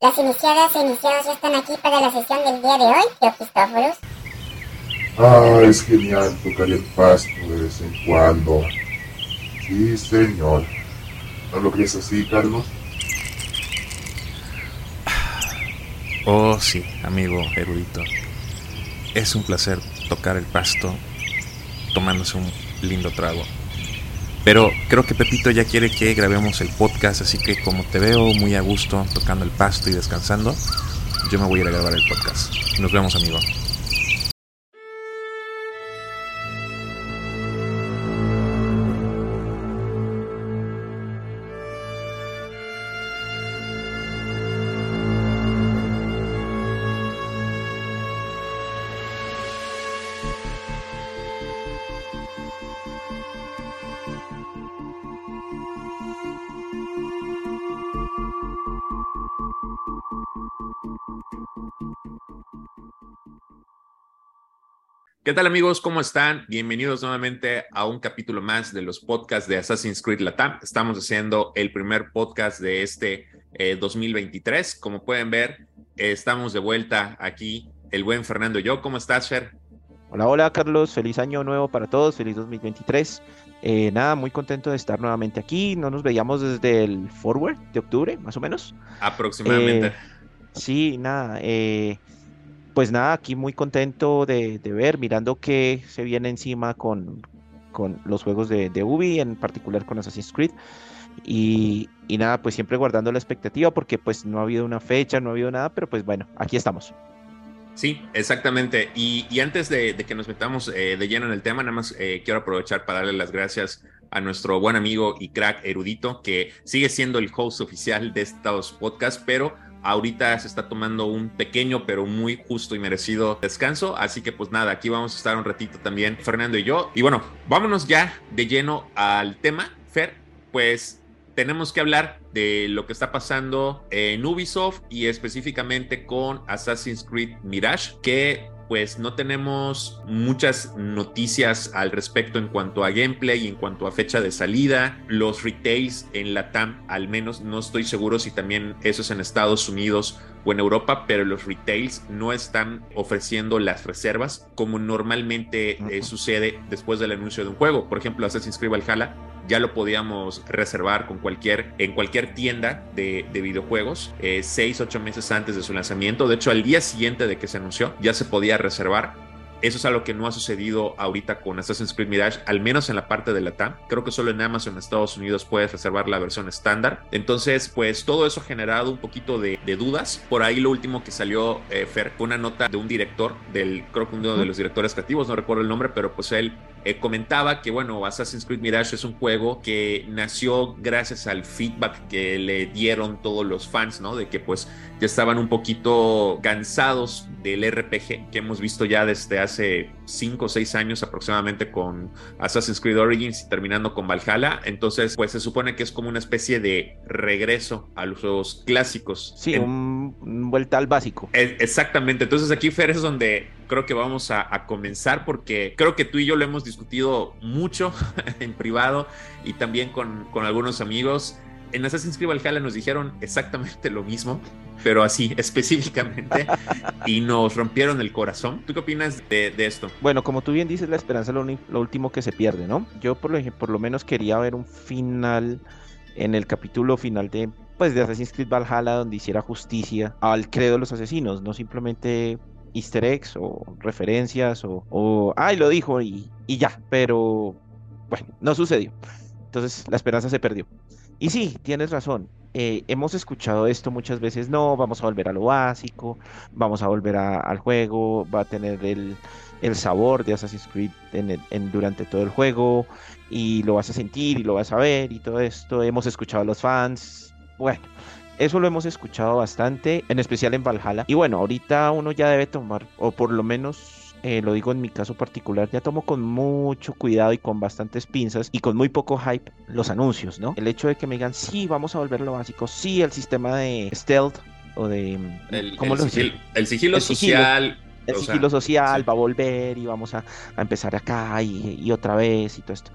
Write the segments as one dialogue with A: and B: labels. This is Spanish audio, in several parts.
A: Las iniciadas e iniciados ya están aquí para la sesión del día de hoy, tío Cristóforos.
B: Ah, es genial tocar el pasto de vez en cuando. Sí, señor. ¿No lo crees así, Carlos?
C: Oh, sí, amigo erudito. Es un placer tocar el pasto tomándose un lindo trago. Pero creo que Pepito ya quiere que grabemos el podcast, así que como te veo muy a gusto tocando el pasto y descansando, yo me voy a ir a grabar el podcast. Nos vemos, amigo. ¿Qué tal amigos? ¿Cómo están? Bienvenidos nuevamente a un capítulo más de los podcasts de Assassin's Creed Latam. Estamos haciendo el primer podcast de este 2023. Eh, Como pueden ver, estamos de vuelta aquí, el buen Fernando y yo. ¿Cómo estás, Fer?
D: Hola, hola Carlos, feliz año nuevo para todos, feliz 2023. Eh, nada, muy contento de estar nuevamente aquí. No nos veíamos desde el forward de octubre, más o menos.
C: Aproximadamente.
D: Eh, sí, nada. Eh, pues nada, aquí muy contento de, ver, mirando que se viene encima con, con los juegos de, de, Ubi, en particular con Assassin's Creed. Y, y, nada, pues siempre guardando la expectativa porque pues no ha habido una fecha, no ha habido nada, pero pues bueno, aquí estamos.
C: Sí, exactamente. Y, y antes de, de, que nos metamos eh, de lleno en el tema, nada más eh, quiero aprovechar para darle las gracias a nuestro buen amigo y crack erudito, que sigue siendo el host oficial de estos podcasts, pero Ahorita se está tomando un pequeño pero muy justo y merecido descanso. Así que pues nada, aquí vamos a estar un ratito también Fernando y yo. Y bueno, vámonos ya de lleno al tema. Fer, pues tenemos que hablar de lo que está pasando en Ubisoft y específicamente con Assassin's Creed Mirage, que pues no tenemos muchas noticias al respecto en cuanto a gameplay y en cuanto a fecha de salida. Los retails en la TAM, al menos no estoy seguro si también eso es en Estados Unidos o en Europa, pero los retails no están ofreciendo las reservas como normalmente eh, sucede después del anuncio de un juego. Por ejemplo, Assassin's Creed Valhalla ya lo podíamos reservar con cualquier, en cualquier tienda de, de videojuegos, eh, seis, ocho meses antes de su lanzamiento. De hecho, al día siguiente de que se anunció, ya se podía reservar. Eso es algo que no ha sucedido ahorita con Assassin's Creed Mirage, al menos en la parte de la TAM. Creo que solo en Amazon en Estados Unidos puedes reservar la versión estándar. Entonces, pues todo eso ha generado un poquito de, de dudas. Por ahí lo último que salió, eh, Fer, fue una nota de un director, del, creo que uno de los directores creativos, no recuerdo el nombre, pero pues él eh, comentaba que, bueno, Assassin's Creed Mirage es un juego que nació gracias al feedback que le dieron todos los fans, ¿no? De que pues ya estaban un poquito cansados del RPG que hemos visto ya desde hace 5 o 6 años aproximadamente con Assassin's Creed Origins y terminando con Valhalla. Entonces, pues se supone que es como una especie de regreso a los juegos clásicos.
D: Sí, en... un, un, vuelta al básico.
C: Es, exactamente. Entonces aquí, Fer, es donde creo que vamos a, a, comenzar porque creo que tú y yo lo hemos discutido mucho en privado y también con, con algunos amigos. En Assassin's Creed Valhalla nos dijeron exactamente lo mismo, pero así específicamente, y nos rompieron el corazón. ¿Tú qué opinas de, esto?
D: Bueno, como tú bien dices, la esperanza es lo, último que se pierde, ¿no? Yo por lo, menos quería ver un final en el capítulo final de pues Assassin's Creed Valhalla donde hiciera justicia al credo de los asesinos, no simplemente easter eggs o referencias o, o ay, lo dijo y ya, pero bueno, no sucedió. Entonces la esperanza se perdió. Y sí, tienes razón. Eh, hemos escuchado esto muchas veces. No, vamos a volver a lo básico, vamos a volver a, al juego, va a tener el, el sabor de Assassin's Creed en el, en, durante todo el juego y lo vas a sentir y lo vas a ver y todo esto. Hemos escuchado a los fans. Bueno, eso lo hemos escuchado bastante, en especial en Valhalla. Y bueno, ahorita uno ya debe tomar, o por lo menos eh, lo digo en mi caso particular, ya tomo con mucho cuidado y con bastantes pinzas y con muy poco hype los anuncios, ¿no? El hecho de que me digan, sí, vamos a volver a lo básico, sí, el sistema de stealth o de...
C: El, ¿cómo el, lo sigil, el sigilo el social.
D: El sigilo sea, social sí. va a volver y vamos a, a empezar acá y, y, otra vez y todo esto.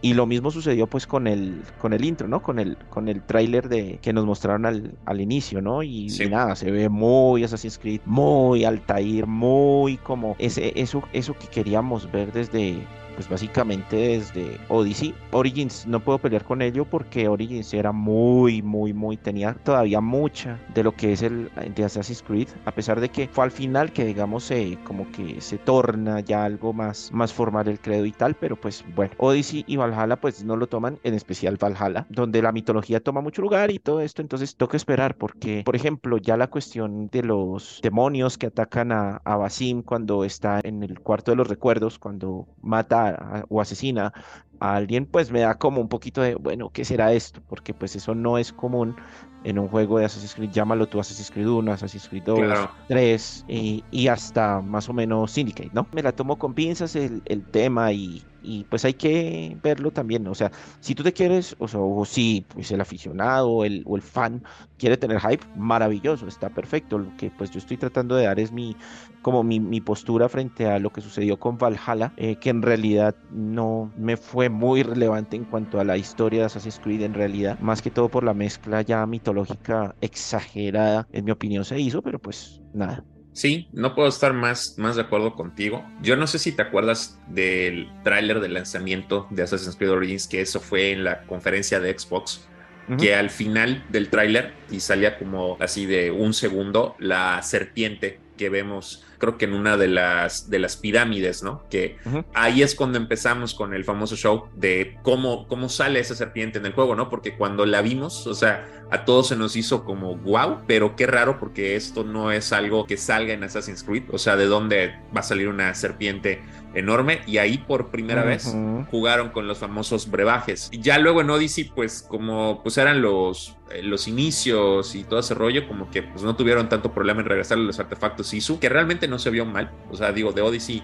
D: Y lo mismo sucedió pues con el, con el intro, ¿no? Con el, con el tráiler de que nos mostraron al, al inicio, ¿no? Y, y, nada, se ve muy Assassin's Creed, muy Altair, muy como ese, eso, eso que queríamos ver desde, pues básicamente desde Odyssey. Origins no puedo pelear con ello porque Origins era muy, muy, muy, tenía todavía mucha de lo que es el de Assassin's Creed, a pesar de que fue al final que digamos eh, como que se torna ya algo más, más formal el credo y tal, pero pues bueno, Odyssey y Valhalla pues no lo toman, en especial Valhalla, donde la mitología toma mucho lugar y todo esto, entonces toca esperar porque, por ejemplo, ya la cuestión de los demonios que atacan a, a Basim cuando está en el cuarto de los recuerdos, cuando mata o asesina a alguien, pues me da como un poquito de, bueno, ¿qué será esto? Porque pues eso no es común en un juego de Assassin's Creed, llámalo tú Assassin's Creed 1, Assassin's Creed 2, claro. 3 y, y, hasta más o menos Syndicate, ¿no? Me la tomo con pinzas el, el tema y, y, pues hay que verlo también, o sea, si tú te quieres, o, sea, o si pues el aficionado el, o el fan quiere tener hype, maravilloso, está perfecto, lo que pues yo estoy tratando de dar es mi, como mi, mi postura frente a lo que sucedió con Valhalla, eh, que en realidad no me fue muy relevante en cuanto a la historia de Assassin's Creed en realidad, más que todo por la mezcla ya mitológica exagerada, en mi opinión se hizo, pero pues nada.
C: Sí, no puedo estar más, más de acuerdo contigo. Yo no sé si te acuerdas del tráiler de lanzamiento de Assassin's Creed Origins, que eso fue en la conferencia de Xbox, uh -huh. que al final del tráiler, y salía como así de un segundo, la serpiente que vemos, creo que en una de las, de las pirámides, ¿no? Que uh -huh. ahí es cuando empezamos con el famoso show de cómo, cómo sale esa serpiente en el juego, ¿no? Porque cuando la vimos, o sea, a todos se nos hizo como wow, pero qué raro porque esto no es algo que salga en Assassin's Creed, o sea, de dónde va a salir una serpiente enorme y ahí por primera uh -huh. vez jugaron con los famosos brebajes. Y ya luego en Odyssey, pues como pues eran los, eh, los inicios y todo ese rollo, como que pues no tuvieron tanto problema en regresar los artefactos ISU, que realmente no se vio mal, o sea, digo, de Odyssey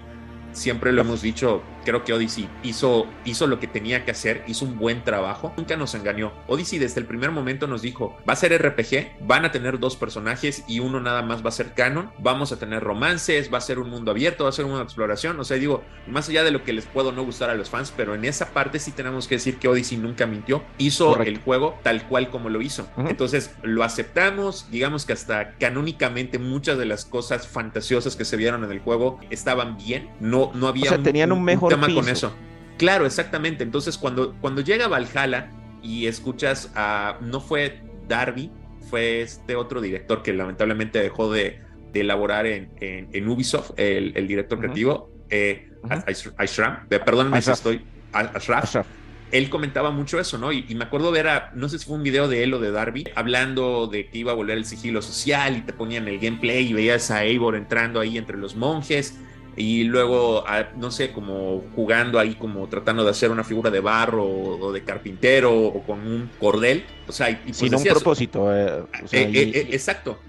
C: siempre lo hemos dicho, creo que Odyssey hizo, hizo lo que tenía que hacer, hizo un buen trabajo, nunca nos engañó. Odyssey desde el primer momento nos dijo, va a ser RPG, van a tener dos personajes y uno nada más va a ser canon, vamos a tener romances, va a ser un mundo abierto, va a ser una exploración, o sea, digo, más allá de lo que les puedo no gustar a los fans, pero en esa parte sí tenemos que decir que Odyssey nunca mintió, hizo Correcto. el juego tal cual como lo hizo. Uh -huh. Entonces lo aceptamos, digamos que hasta canónicamente muchas de las cosas fantasiosas que se vieron en el juego estaban bien, no no, había
D: o sea, tenían un, un mejor
C: un tema
D: piso.
C: con eso. Claro, exactamente. Entonces, cuando, cuando llega Valhalla y escuchas a. No fue Darby, fue este otro director que lamentablemente dejó de, de elaborar en, en, en, Ubisoft, el, el director uh -huh. creativo, eh, uh -huh. Ashram. Si estoy. Ashraf. Ashraf él comentaba mucho eso, ¿no? Y, y, me acuerdo ver a, no sé si fue un video de él o de Darby, hablando de que iba a volver el sigilo social y te ponían el gameplay y veías a Eivor entrando ahí entre los monjes y luego, no sé, como jugando ahí, como tratando de hacer una figura de barro o de carpintero o con un cordel. O sea, y,
D: pues Sin decías, un propósito. Eh,
C: o sea, eh, y... eh, exacto.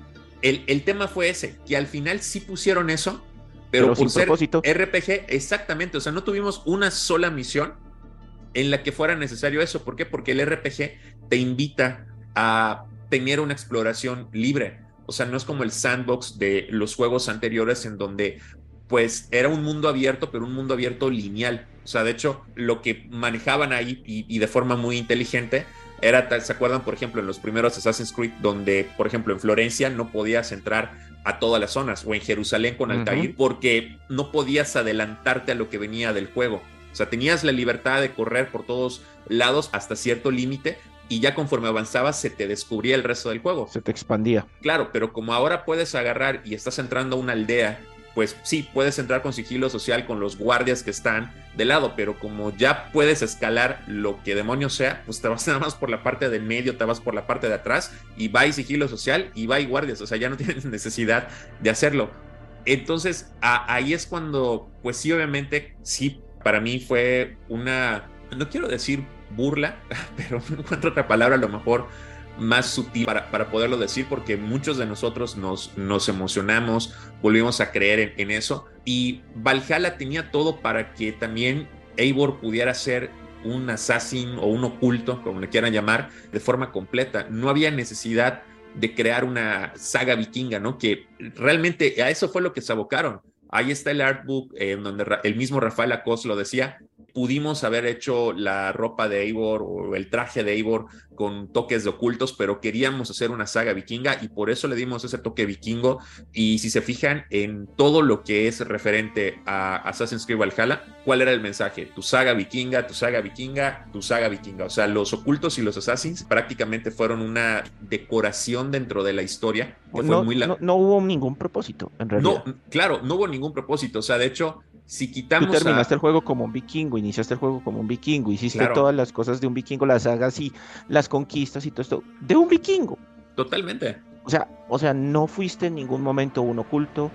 C: El, el, tema fue ese, que al final sí pusieron eso, pero, pero por ser propósito. RPG, exactamente. O sea, no tuvimos una sola misión en la que fuera necesario eso. ¿Por qué? Porque el RPG te invita a tener una exploración libre. O sea, no es como el sandbox de los juegos anteriores en donde pues era un mundo abierto, pero un mundo abierto lineal. O sea, de hecho, lo que manejaban ahí y, y de forma muy inteligente era, ¿se acuerdan, por ejemplo, en los primeros Assassin's Creed, donde, por ejemplo, en Florencia no podías entrar a todas las zonas, o en Jerusalén con Altair, uh -huh. porque no podías adelantarte a lo que venía del juego. O sea, tenías la libertad de correr por todos lados hasta cierto límite, y ya conforme avanzabas se te descubría el resto del juego.
D: Se te expandía.
C: Claro, pero como ahora puedes agarrar y estás entrando a una aldea pues sí, puedes entrar con sigilo social con los guardias que están de lado, pero como ya puedes escalar lo que demonios sea, pues te vas nada más por la parte del medio, te vas por la parte de atrás y va y sigilo social y va y guardias, o sea, ya no tienes necesidad de hacerlo. Entonces, ahí es cuando, pues sí, obviamente, sí, para mí fue una, no quiero decir burla, pero no encuentro otra palabra a lo mejor más sutil para, para, poderlo decir, porque muchos de nosotros nos, nos emocionamos, volvimos a creer en, en, eso. Y Valhalla tenía todo para que también Eivor pudiera ser un assassin o un oculto, como le quieran llamar, de forma completa. No había necesidad de crear una saga vikinga, ¿no? Que realmente a eso fue lo que se abocaron. Ahí está el artbook en eh, donde el mismo Rafael Acos lo decía, pudimos haber hecho la ropa de Eivor o el traje de Eivor con toques de ocultos, pero queríamos hacer una saga vikinga y por eso le dimos ese toque vikingo. Y si se fijan en todo lo que es referente a Assassin's Creed Valhalla, ¿cuál era el mensaje? Tu saga vikinga, tu saga vikinga, tu saga vikinga. O sea, los ocultos y los assassins prácticamente fueron una decoración dentro de la historia.
D: Que no, fue muy la... no, hubo ningún propósito, en realidad.
C: No, claro, no hubo ningún propósito. O sea, de hecho, si quitamos.
D: Tú terminaste el juego como un vikingo, iniciaste el juego como un vikingo, hiciste todas las cosas de un vikingo, las sagas y las conquistas y todo esto, de un vikingo.
C: Totalmente.
D: O sea, o sea, no fuiste en ningún momento un oculto,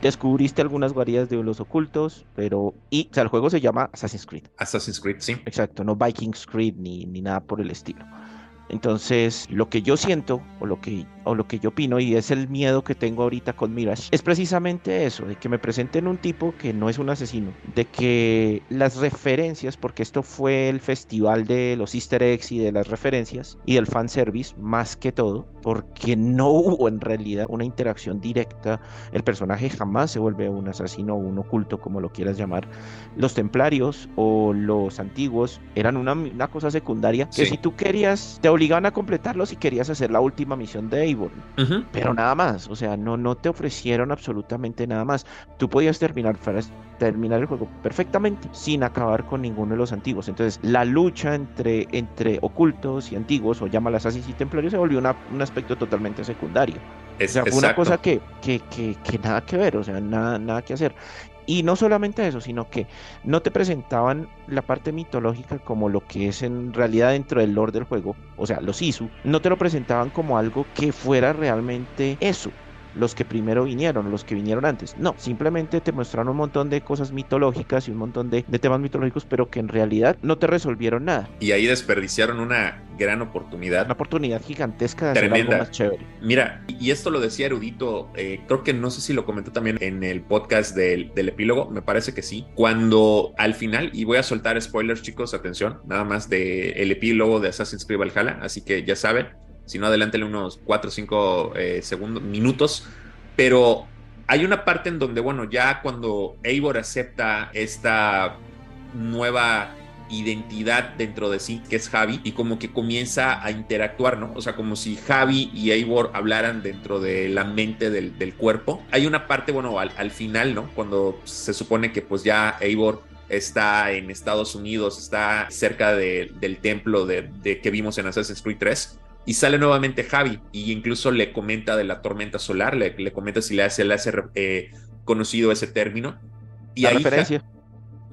D: descubriste algunas guaridas de los ocultos, pero. Y, o sea, el juego se llama Assassin's Creed.
C: Assassin's Creed, sí.
D: Exacto, no Vikings Creed ni, ni nada por el estilo. Entonces, lo que yo siento o lo que o lo que yo opino y es el miedo que tengo ahorita con Mirage es precisamente eso, de que me presenten un tipo que no es un asesino, de que las referencias, porque esto fue el festival de los easter eggs y de las referencias y del fanservice más que todo, porque no hubo en realidad una interacción directa, el personaje jamás se vuelve un asesino o un oculto como lo quieras llamar, los templarios o los antiguos eran una, una cosa secundaria que si tú querías, te obligaban a completarlo si querías hacer la última misión de pero nada más, o sea, no, no te ofrecieron absolutamente nada más. Tú podías terminar, terminar el juego perfectamente sin acabar con ninguno de los antiguos. Entonces, la lucha entre, entre ocultos y antiguos, o llámalas así y templarios, se volvió un aspecto totalmente secundario. o sea, fue una cosa que, que, que, que, nada que ver, o sea, nada, nada que hacer. Y no solamente eso, sino que no te presentaban la parte mitológica como lo que es en realidad dentro del lore del juego, o sea, los Isu, no te lo presentaban como algo que fuera realmente eso, los que primero vinieron, los que vinieron antes. No, simplemente te mostraron un montón de cosas mitológicas y un montón de, temas mitológicos, pero que en realidad no te resolvieron nada.
C: Y ahí desperdiciaron una gran oportunidad.
D: Una oportunidad gigantesca de hacer algo más chévere.
C: Mira, y esto lo decía Erudito, eh, creo que no sé si lo comentó también en el podcast del, del epílogo, me parece que sí. Cuando al final, y voy a soltar spoilers, chicos, atención, nada más del el epílogo de Assassin's Creed Valhalla, así que ya saben si no adelántale unos 4 o 5 eh, segundos, minutos, pero hay una parte en donde, bueno, ya cuando Eivor acepta esta nueva identidad dentro de sí, que es Javi, y como que comienza a interactuar, ¿no? O sea, como si Javi y Eivor hablaran dentro de la mente del, cuerpo. Hay una parte, bueno, al, final, ¿no? Cuando se supone que pues ya Eivor está en Estados Unidos, está cerca del templo de, de, que vimos en Assassin's Creed 3, y sale nuevamente Javi y incluso le comenta de la tormenta solar, le, le comenta si le hace, le hace eh, conocido ese término.
D: Y ahí, referencia.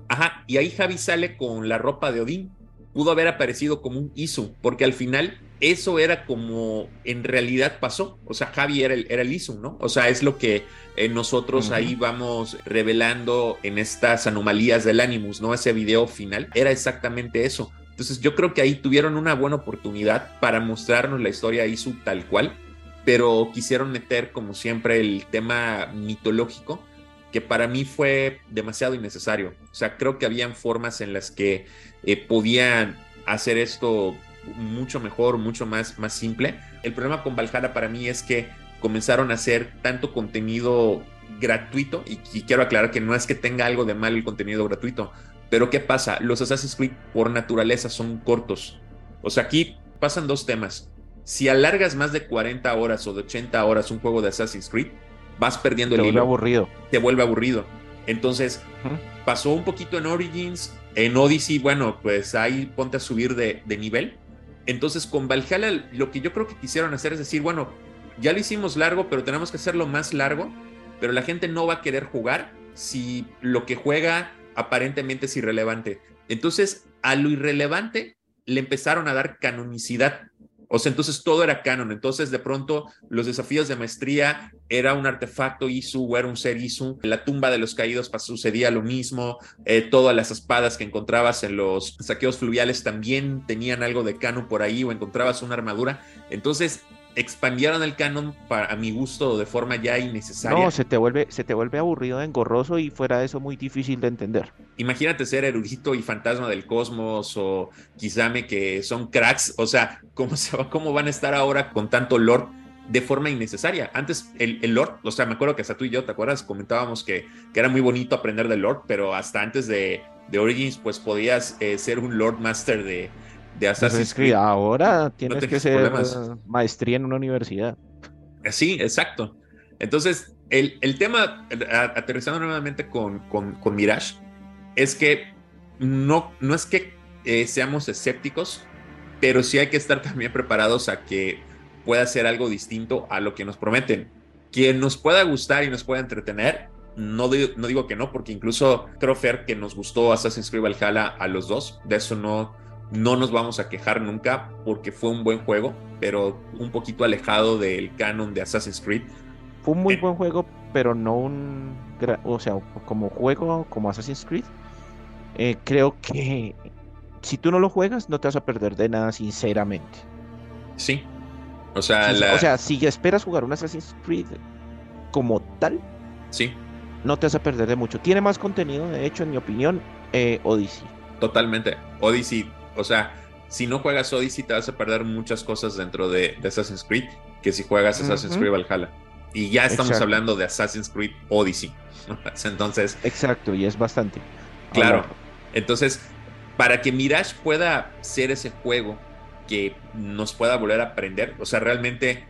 C: Ajá, y ahí Javi sale con la ropa de Odín. Pudo haber aparecido como un Isu, porque al final eso era como en realidad pasó. O sea, Javi era el, era el Isu, ¿no? O sea, es lo que eh, nosotros ahí vamos revelando en estas anomalías del Animus, ¿no? Ese video final era exactamente eso. Entonces yo creo que ahí tuvieron una buena oportunidad para mostrarnos la historia Isu tal cual, pero quisieron meter como siempre el tema mitológico, que para mí fue demasiado innecesario. O sea, creo que habían formas en las que eh, podían hacer esto mucho mejor, mucho más, más simple. El problema con Valhalla para mí es que comenzaron a hacer tanto contenido gratuito, y, y, quiero aclarar que no es que tenga algo de mal el contenido gratuito, pero ¿qué pasa? Los Assassin's Creed por naturaleza son cortos. O sea, aquí pasan dos temas. Si alargas más de 40 horas o de 80 horas un juego de Assassin's Creed, vas perdiendo el hilo.
D: Te vuelve aburrido.
C: Te vuelve aburrido. Entonces, pasó un poquito en Origins, en Odyssey, bueno, pues ahí ponte a subir de, de nivel. Entonces, con Valhalla, lo que yo creo que quisieron hacer es decir, bueno, ya lo hicimos largo, pero tenemos que hacerlo más largo, pero la gente no va a querer jugar si lo que juega aparentemente es irrelevante. Entonces, a lo irrelevante le empezaron a dar canonicidad. O sea, entonces todo era canon. Entonces, de pronto, los desafíos de maestría era un artefacto Isu era un ser Isu. la tumba de los caídos sucedía lo mismo. Eh, todas las espadas que encontrabas en los saqueos fluviales también tenían algo de canon por ahí o encontrabas una armadura. Entonces, expandieron el canon para, a mi gusto de forma ya innecesaria.
D: No, se te vuelve, se te vuelve aburrido, engorroso y fuera de eso muy difícil de entender.
C: Imagínate ser erudito y fantasma del cosmos o Kizame que son cracks, o sea, ¿cómo, se va, cómo van a estar ahora con tanto lore de forma innecesaria? Antes el, el lore, o sea, me acuerdo que hasta tú y yo, ¿te acuerdas? Comentábamos que, que era muy bonito aprender del lore, pero hasta antes de de Origins, pues podías eh, ser un Lord Master de, de Assassin's Creed.
D: Ahora tienes que ser maestría en una universidad.
C: Sí, exacto. Entonces, el, el tema, aterrizando nuevamente con, con, con, Mirage, es que no, no es que eh, seamos escépticos, pero sí hay que estar también preparados a que pueda ser algo distinto a lo que nos prometen. Quien nos pueda gustar y nos pueda entretener, no, no digo que no, porque incluso creo, Fer, que nos gustó Assassin's Creed Valhalla a los dos. De eso no, no nos vamos a quejar nunca, porque fue un buen juego, pero un poquito alejado del canon de Assassin's Creed.
D: Fue un muy eh, buen juego, pero no un. O sea, como juego, como Assassin's Creed. Eh, creo que si tú no lo juegas, no te vas a perder de nada, sinceramente.
C: Sí. O sea,
D: o sea, si esperas jugar un Assassin's Creed como tal,
C: sí
D: no te vas a perder de mucho. Tiene más contenido, de hecho, en mi opinión, eh, Odyssey.
C: Totalmente. Odyssey, o sea, si no juegas Odyssey te vas a perder muchas cosas dentro de, Assassin's Creed que si juegas Assassin's Creed Valhalla. Y ya estamos hablando de Assassin's Creed Odyssey. Entonces.
D: Exacto, y es bastante.
C: Claro. Entonces, para que Mirage pueda ser ese juego que nos pueda volver a aprender, o sea, realmente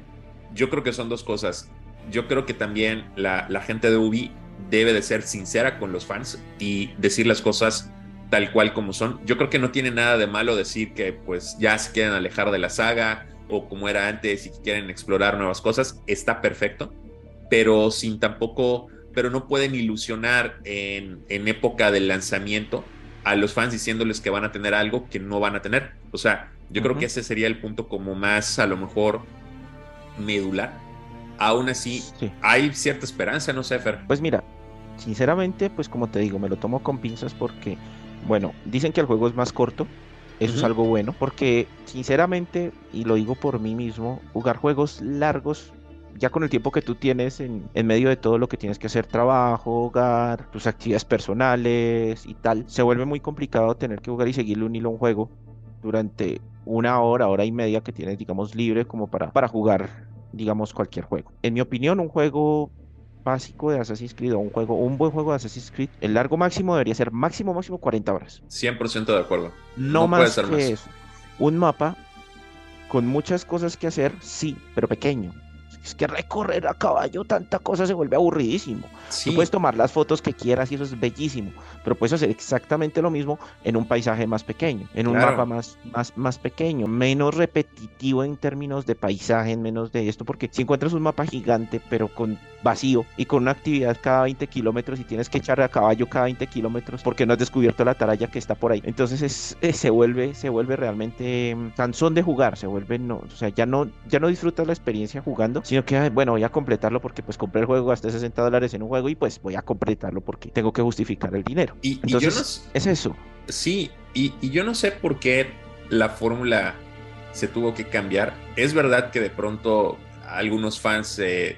C: yo creo que son dos cosas. Yo creo que también la, la gente de Ubi debe de ser sincera con los fans y decir las cosas tal cual como son. Yo creo que no tiene nada de malo decir que pues ya se quieren alejar de la saga o como era antes y quieren explorar nuevas cosas, está perfecto, pero sin tampoco, pero no pueden ilusionar en, en época del lanzamiento a los fans diciéndoles que van a tener algo que no van a tener. O sea, yo creo que ese sería el punto como más a lo mejor medular aún así hay cierta esperanza, no sé, Fer.
D: Pues mira, sinceramente, pues como te digo, me lo tomo con pinzas porque, bueno, dicen que el juego es más corto. Eso es algo bueno, porque sinceramente, y lo digo por mí mismo, jugar juegos largos ya con el tiempo que tú tienes en, en, medio de todo lo que tienes que hacer, trabajo, hogar, tus actividades personales y tal, se vuelve muy complicado tener que jugar y seguirle un hilo a un juego durante una hora, hora y media que tienes, digamos, libre como para, para jugar digamos, cualquier juego. En mi opinión, un juego básico de Assassin's Creed o un juego, un buen juego de Assassin's Creed, el largo máximo debería ser máximo, máximo 40 horas.
C: 100% de acuerdo.
D: No, más que eso. Un mapa con muchas cosas que hacer, sí, pero pequeño. Es que recorrer a caballo tanta cosa se vuelve aburridísimo. Tú puedes tomar las fotos que quieras y eso es bellísimo, pero puedes hacer exactamente lo mismo en un paisaje más pequeño, en un mapa más, más, más pequeño, menos repetitivo en términos de paisaje, menos de esto, porque si encuentras un mapa gigante, pero con vacío y con una actividad cada 20 kilómetros y tienes que echar a caballo cada 20 kilómetros porque no has descubierto la taralla que está por ahí. Entonces es, eh, se vuelve, se vuelve realmente mm, cansón de jugar, se vuelve no, o sea, ya no, ya no disfrutas la experiencia jugando, sino que bueno, voy a completarlo porque pues compré el juego, gasté 60 dólares en un juego y pues voy a completarlo porque tengo que justificar el dinero.
C: Y, Entonces,
D: es eso.
C: Sí, y, yo no sé por qué la fórmula se tuvo que cambiar. Es verdad que de pronto algunos fans, eh,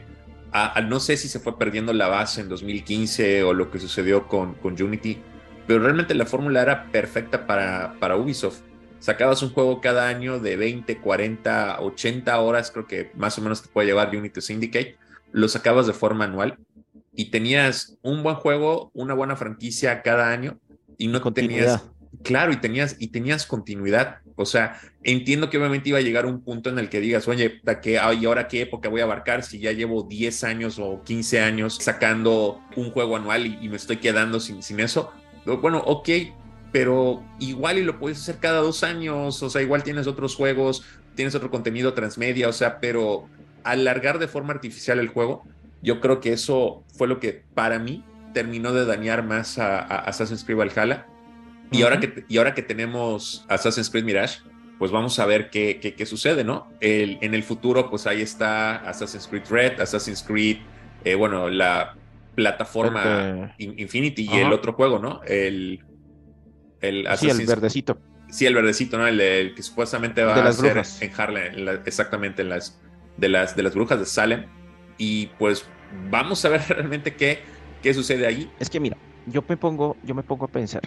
C: no sé si se fue perdiendo la base en 2015 o lo que sucedió con, con Unity, pero realmente la fórmula era perfecta para, para Ubisoft. Sacabas un juego cada año de 20, 40, 80 horas, creo que más o menos te puede llevar Unity Syndicate. Lo sacabas de forma anual y tenías un buen juego, una buena franquicia cada año y no tenías claro y tenías y tenías continuidad. O sea, entiendo que obviamente iba a llegar un punto en el que digas, oye, ¿qué, ¿y ahora qué época voy a abarcar si ya llevo 10 años o 15 años sacando un juego anual y, me estoy quedando sin, sin eso? Bueno, ok, pero igual y lo puedes hacer cada dos años, o sea, igual tienes otros juegos, tienes otro contenido transmedia, o sea, pero alargar de forma artificial el juego yo creo que eso fue lo que para mí terminó de dañar más a, Assassin's Creed Valhalla. Y, ahora que, y ahora que tenemos Assassin's Creed Mirage, pues vamos a ver qué, qué, sucede, ¿no? El, en el futuro, pues ahí está Assassin's Creed Red, Assassin's Creed, eh, bueno, la plataforma Infinity y el otro juego, ¿no? El,
D: el sí, el verdecito.
C: Sí, el verdecito, ¿no? El, que supuestamente va a ser en Harlem, exactamente, en las, de, las, de las brujas de Salem y pues vamos a ver realmente qué, qué sucede ahí.
D: Es que mira, yo me pongo, yo me pongo a pensar.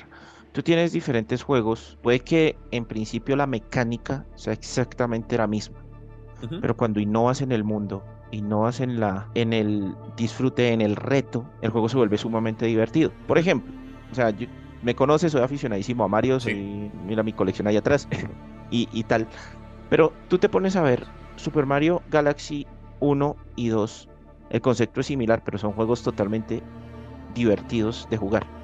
D: Tú tienes diferentes juegos, puede que en principio la mecánica sea exactamente la misma, pero cuando innovas en el mundo, innovas en la, en el disfrute, en el reto, el juego se vuelve sumamente divertido. Por ejemplo, o sea, me conoces, soy aficionadísimo a Mario, soy, mira mi colección ahí atrás y, y tal. Pero tú te pones a ver Super Mario Galaxy 1 y 2. El concepto es similar, pero son juegos totalmente divertidos de jugar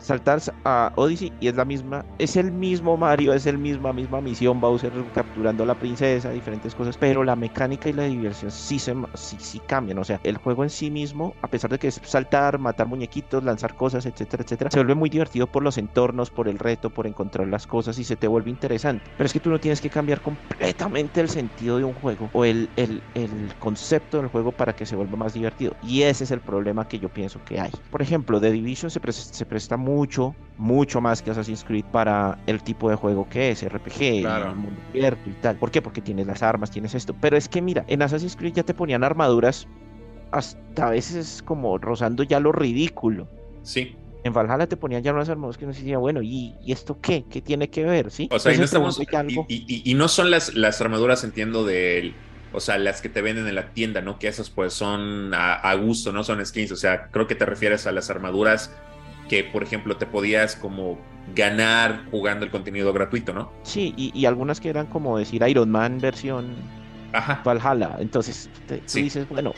D: saltar a Odyssey y es la misma, es el mismo Mario, es el misma misma misión, Bowser capturando a la princesa, diferentes cosas, pero la mecánica y la diversión sí se sí, sí cambian, o sea, el juego en sí mismo, a pesar de que es saltar, matar muñequitos, lanzar cosas, etcétera, etcétera, se vuelve muy divertido por los entornos, por el reto, por encontrar las cosas y se te vuelve interesante. Pero es que tú no tienes que cambiar completamente el sentido de un juego o el, el, el concepto del juego para que se vuelva más divertido. Y ese es el problema que yo pienso que hay. Por ejemplo, The Division se, se presta muy mucho, mucho más que Assassin's Creed para el tipo de juego que es, RPG, el mundo abierto y tal. ¿Por qué? Porque tienes las armas, tienes esto. Pero es que mira, en Assassin's Creed ya te ponían armaduras hasta a veces como rozando ya lo ridículo.
C: Sí.
D: En Valhalla te ponían ya unas armaduras que no se decía, bueno, ¿y, esto qué? ¿Qué tiene que ver? ¿Sí?
C: O sea, y no, estamos, y, no son las, las armaduras, entiendo, del o sea, las que te venden en la tienda, ¿no? Que esas pues son a, a, gusto, no son skins. O sea, creo que te refieres a las armaduras que, por ejemplo, te podías como ganar jugando el contenido gratuito, ¿no?
D: Sí, y, algunas que eran como decir Iron Man versión Ajá. Valhalla. Entonces, te, tú dices, bueno,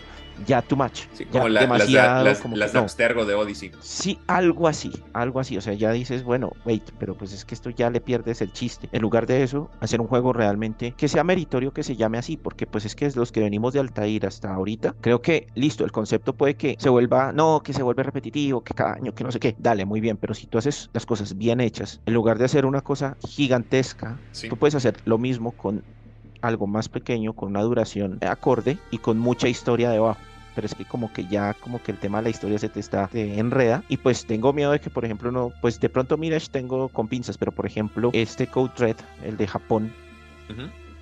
D: ya too much.
C: como la, demasiado, las, como las, de Odyssey.
D: Sí, algo así, algo así. O sea, ya dices, bueno, wait, pero pues es que esto ya le pierdes el chiste. En lugar de eso, hacer un juego realmente que sea meritorio que se llame así, porque pues es que es los que venimos de Altair hasta ahorita, creo que listo, el concepto puede que se vuelva, no, que se vuelve repetitivo, que cada año, que no sé qué, dale, muy bien, pero si tú haces las cosas bien hechas, en lugar de hacer una cosa gigantesca, tú puedes hacer lo mismo con algo más pequeño, con una duración acorde y con mucha historia debajo pero es que como que ya como que el tema de la historia se te está te enreda y pues tengo miedo de que por ejemplo no pues de pronto Mirage tengo con pinzas pero por ejemplo este Code Red el de Japón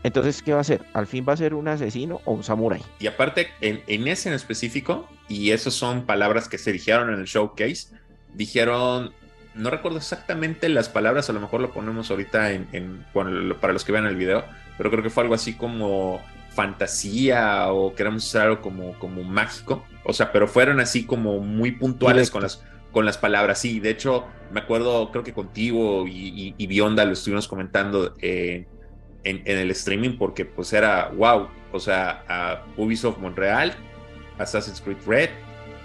D: Entonces, ¿qué va a ser? ¿Al fin va a ser un asesino o un samurái?
C: Y aparte, en, en, ese en específico, y esas son palabras que se dijeron en el showcase, dijeron, no recuerdo exactamente las palabras, a lo mejor lo ponemos ahorita en, en para los que vean el video, pero creo que fue algo así como fantasía o queremos hacer algo como, como mágico. O sea, pero fueron así como muy puntuales con las, con las palabras. Sí, de hecho, me acuerdo, creo que contigo y, y, Bionda lo estuvimos comentando eh, en, en, el streaming porque pues era wow. O sea, a Ubisoft Montreal, Assassin's Creed Red,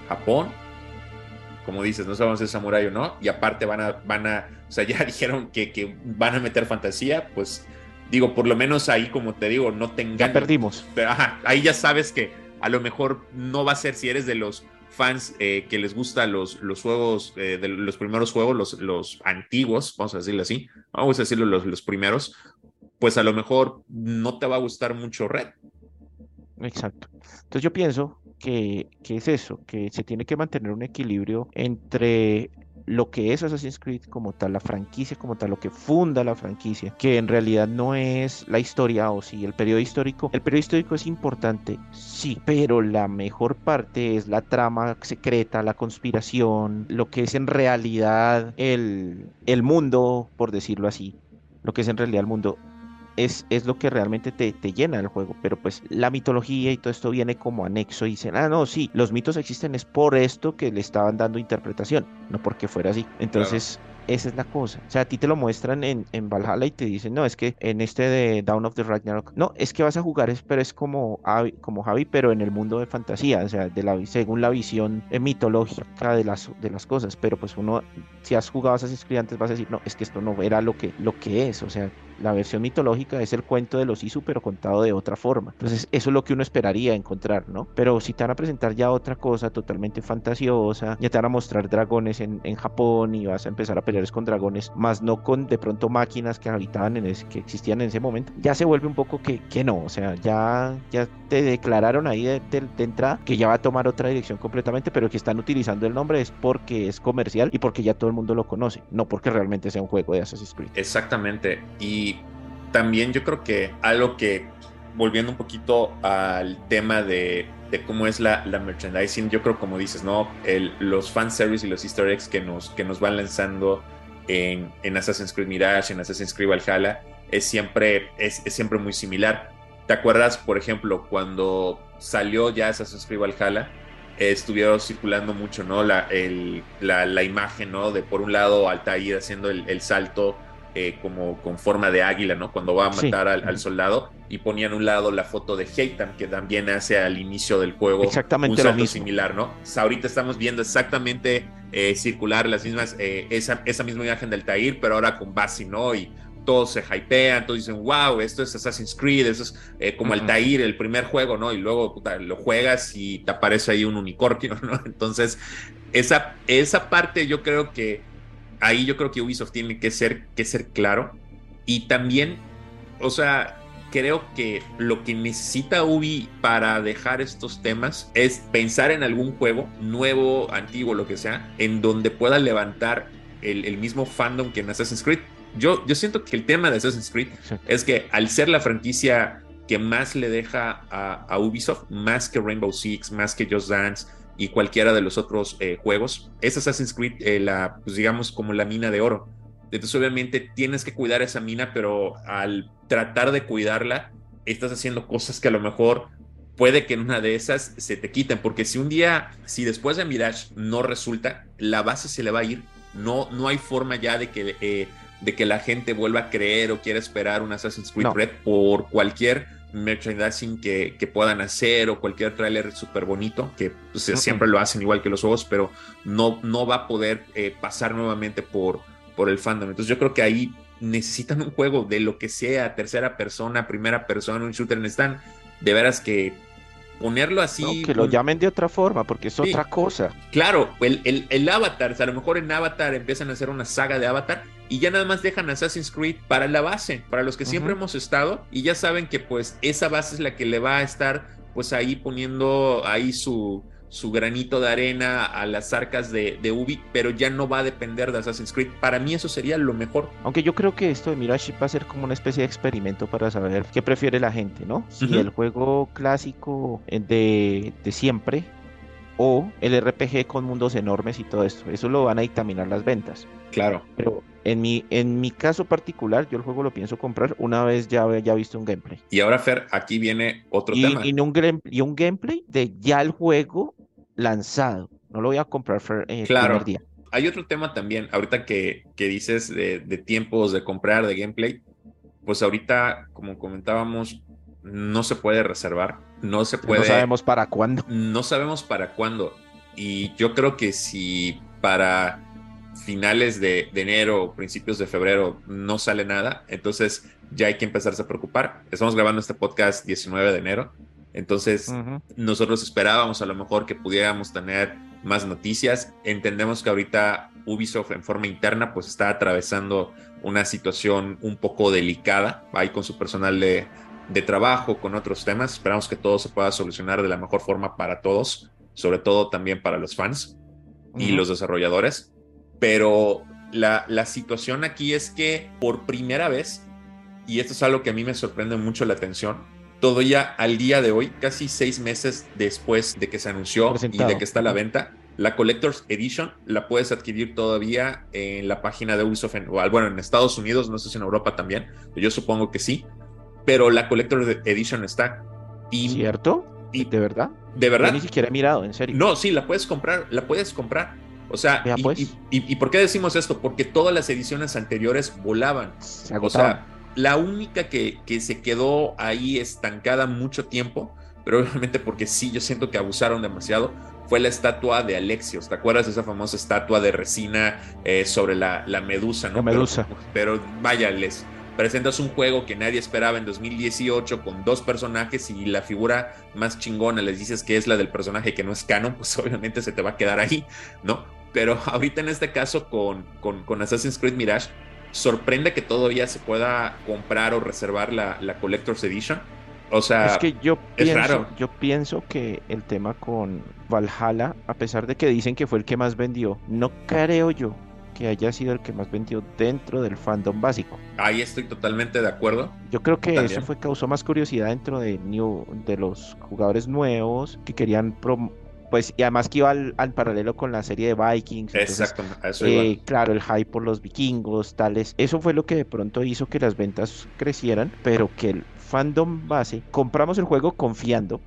C: Japón. Como dices, no sabemos si es samurai o no. Y aparte van a, van a, o sea, ya dijeron que, que van a meter fantasía, pues digo, por lo menos ahí, como te digo, no tengan.
D: Ya perdimos.
C: Pero ajá, ahí ya sabes que a lo mejor no va a ser si eres de los fans eh, que les gustan los, los juegos, eh, de los primeros juegos, los, los antiguos, vamos a decirlo así, vamos a decirlo los, los primeros, pues a lo mejor no te va a gustar mucho Red.
D: Exacto. Entonces yo pienso que, que, es eso, que se tiene que mantener un equilibrio entre lo que es Assassin's Creed como tal, la franquicia como tal, lo que funda la franquicia, que en realidad no es la historia o sí, el periodo histórico. El periodo histórico es importante, sí, pero la mejor parte es la trama secreta, la conspiración, lo que es en realidad el, el mundo, por decirlo así, lo que es en realidad el mundo es, es lo que realmente te, te, llena el juego. Pero pues la mitología y todo esto viene como anexo y dicen, ah, no, sí, los mitos existen es por esto que le estaban dando interpretación, no porque fuera así. Entonces... Esa es la cosa. O sea, a ti te lo muestran en, en Valhalla y te dicen, no, es que en este de Down of the Ragnarok, no, es que vas a jugar, pero es como, como Javi, pero en el mundo de fantasía, o sea, según la visión eh, mitológica de las, de las cosas. Pero pues uno, si has jugado a esas antes, vas a decir, no, es que esto no era lo que, lo que es. O sea, la versión mitológica es el cuento de los Isu, pero contado de otra forma. Entonces, eso es lo que uno esperaría encontrar, ¿no? Pero si te van a presentar ya otra cosa totalmente fantasiosa, ya te van a mostrar dragones en, en Japón y vas a empezar a pelear con dragones, más no con de pronto máquinas que habitaban en ese, que existían en ese momento, ya se vuelve un poco que, que no, o sea, ya, ya te declararon ahí de, de entrada que ya va a tomar otra dirección completamente, pero que están utilizando el nombre es porque es comercial y porque ya todo el mundo lo conoce, no porque realmente sea un juego de Assassin's Creed.
C: Exactamente. Y también yo creo que algo que, volviendo un poquito al tema de, cómo es la, merchandising, yo creo como dices, ¿no? El, los fanservice y los easter eggs que nos, que nos van lanzando en, en Assassin's Creed Mirage, en Assassin's Creed Valhalla, es siempre, es, siempre muy similar. ¿Te acuerdas, por ejemplo, cuando salió ya Assassin's Creed Valhalla? estuvieron circulando mucho, ¿no? La, la, la, imagen, ¿no? De por un lado Altair haciendo el, el salto eh, como con forma de águila, ¿no? Cuando va a matar al, soldado y ponían a un lado la foto de Heitam, que también hace al inicio del juego
D: exactamente
C: un salto similar, ¿no? ahorita estamos viendo exactamente eh, circular las mismas, eh, esa, esa misma imagen del Tair, pero ahora con Basi, ¿no? Y todos se hypean, todos dicen, wow, esto es Assassin's Creed, eso es como el Tair, el primer juego, ¿no? Y luego lo juegas y te aparece ahí un unicornio, ¿no? Entonces, esa, esa parte yo creo que ahí yo creo que Ubisoft tiene que ser, que ser claro. Y también, o sea, creo que lo que necesita Ubi para dejar estos temas es pensar en algún juego, nuevo, antiguo, lo que sea, en donde pueda levantar el, mismo fandom que en Assassin's Creed. Yo, yo siento que el tema de Assassin's Creed es que al ser la franquicia que más le deja a, Ubisoft, más que Rainbow Six, más que Just Dance, y cualquiera de los otros eh, juegos. Es Assassin's Creed, eh, la, pues digamos, como la mina de oro. Entonces, obviamente, tienes que cuidar esa mina, pero al tratar de cuidarla, estás haciendo cosas que a lo mejor puede que en una de esas se te quiten, porque si un día, si después de Mirage no resulta, la base se le va a ir. No, no hay forma ya de que, eh, de que la gente vuelva a creer o quiera esperar un Assassin's Creed Red por cualquier merchandising que, que puedan hacer o cualquier tráiler súper bonito, que pues, siempre lo hacen igual que los juegos, pero no, no va a poder eh, pasar nuevamente por, por el fandom. Entonces yo creo que ahí necesitan un juego de lo que sea, tercera persona, primera persona, un shooter, necesitan de veras que ponerlo así.
D: que lo llamen de otra forma, porque es otra cosa.
C: Claro, el, el, el Avatar, a lo mejor en Avatar empiezan a hacer una saga de Avatar y ya nada más dejan Assassin's Creed para la base, para los que siempre hemos estado y ya saben que pues esa base es la que le va a estar pues ahí poniendo ahí su, su granito de arena a las arcas de, de, Ubi, pero ya no va a depender de Assassin's Creed. Para mí eso sería lo mejor.
D: Aunque yo creo que esto de Mirage va a ser como una especie de experimento para saber qué prefiere la gente, ¿no? Si el juego clásico de, de siempre o el RPG con mundos enormes y todo esto. Eso lo van a dictaminar las ventas.
C: Claro.
D: Pero en mi, en mi caso particular, yo el juego lo pienso comprar una vez ya haya visto un gameplay.
C: Y ahora, Fer, aquí viene otro tema.
D: Y un, y un gameplay de ya el juego lanzado. No lo voy a comprar Fer, eh,
C: claro. primer día. Hay otro tema también, ahorita que, que dices de, de tiempos de comprar, de gameplay, pues ahorita, como comentábamos, no se puede reservar, no se puede... No
D: sabemos para cuándo.
C: No sabemos para cuándo. Y yo creo que si para finales de, enero o principios de febrero no sale nada, entonces ya hay que empezarse a preocupar. Estamos grabando este podcast 19 de enero, entonces nosotros esperábamos a lo mejor que pudiéramos tener más noticias. Entendemos que ahorita Ubisoft en forma interna pues está atravesando una situación un poco delicada ahí con su personal de, de trabajo, con otros temas. Esperamos que todo se pueda solucionar de la mejor forma para todos, sobre todo también para los fans y los desarrolladores. Pero la, la situación aquí es que por primera vez, y esto es algo que a mí me sorprende mucho la atención, todavía al día de hoy, casi seis meses después de que se anunció y de que está a la venta, la Collector's Edition la puedes adquirir todavía en la página de Ubisoft, en, bueno, en Estados Unidos, no sé si en Europa también, yo supongo que sí, pero la Collector's Edition está.
D: Y, ¿Cierto? Y, ¿De verdad?
C: De verdad. Yo
D: ni siquiera he mirado, en serio.
C: No, sí, la puedes comprar, la puedes comprar. O sea,
D: pues.
C: y, y, por qué decimos esto? Porque todas las ediciones anteriores volaban. o sea, la única que, que se quedó ahí estancada mucho tiempo, pero obviamente porque sí, yo siento que abusaron demasiado, fue la estatua de Alexios. ¿Te acuerdas de esa famosa estatua de resina eh, sobre la, la, medusa? ¿no?
D: La medusa.
C: Pero, pero vaya, les presentas un juego que nadie esperaba en 2018 con dos personajes y la figura más chingona les dices que es la del personaje que no es canon, pues obviamente se te va a quedar ahí, ¿no? Pero ahorita en este caso con, con, Assassin's Creed Mirage, sorprende que todavía se pueda comprar o reservar la, la Collector's Edition. O sea,
D: es que yo pienso, yo pienso que el tema con Valhalla, a pesar de que dicen que fue el que más vendió, no creo yo que haya sido el que más vendió dentro del fandom básico.
C: Ahí estoy totalmente de acuerdo.
D: Yo creo que eso fue causó más curiosidad dentro de new, de los jugadores nuevos que querían pues y además que iba al, paralelo con la serie de Vikings.
C: Exacto, eso
D: eh, claro, el hype por los vikingos, tales. Eso fue lo que de pronto hizo que las ventas crecieran, pero que el fandom base compramos el juego confiando.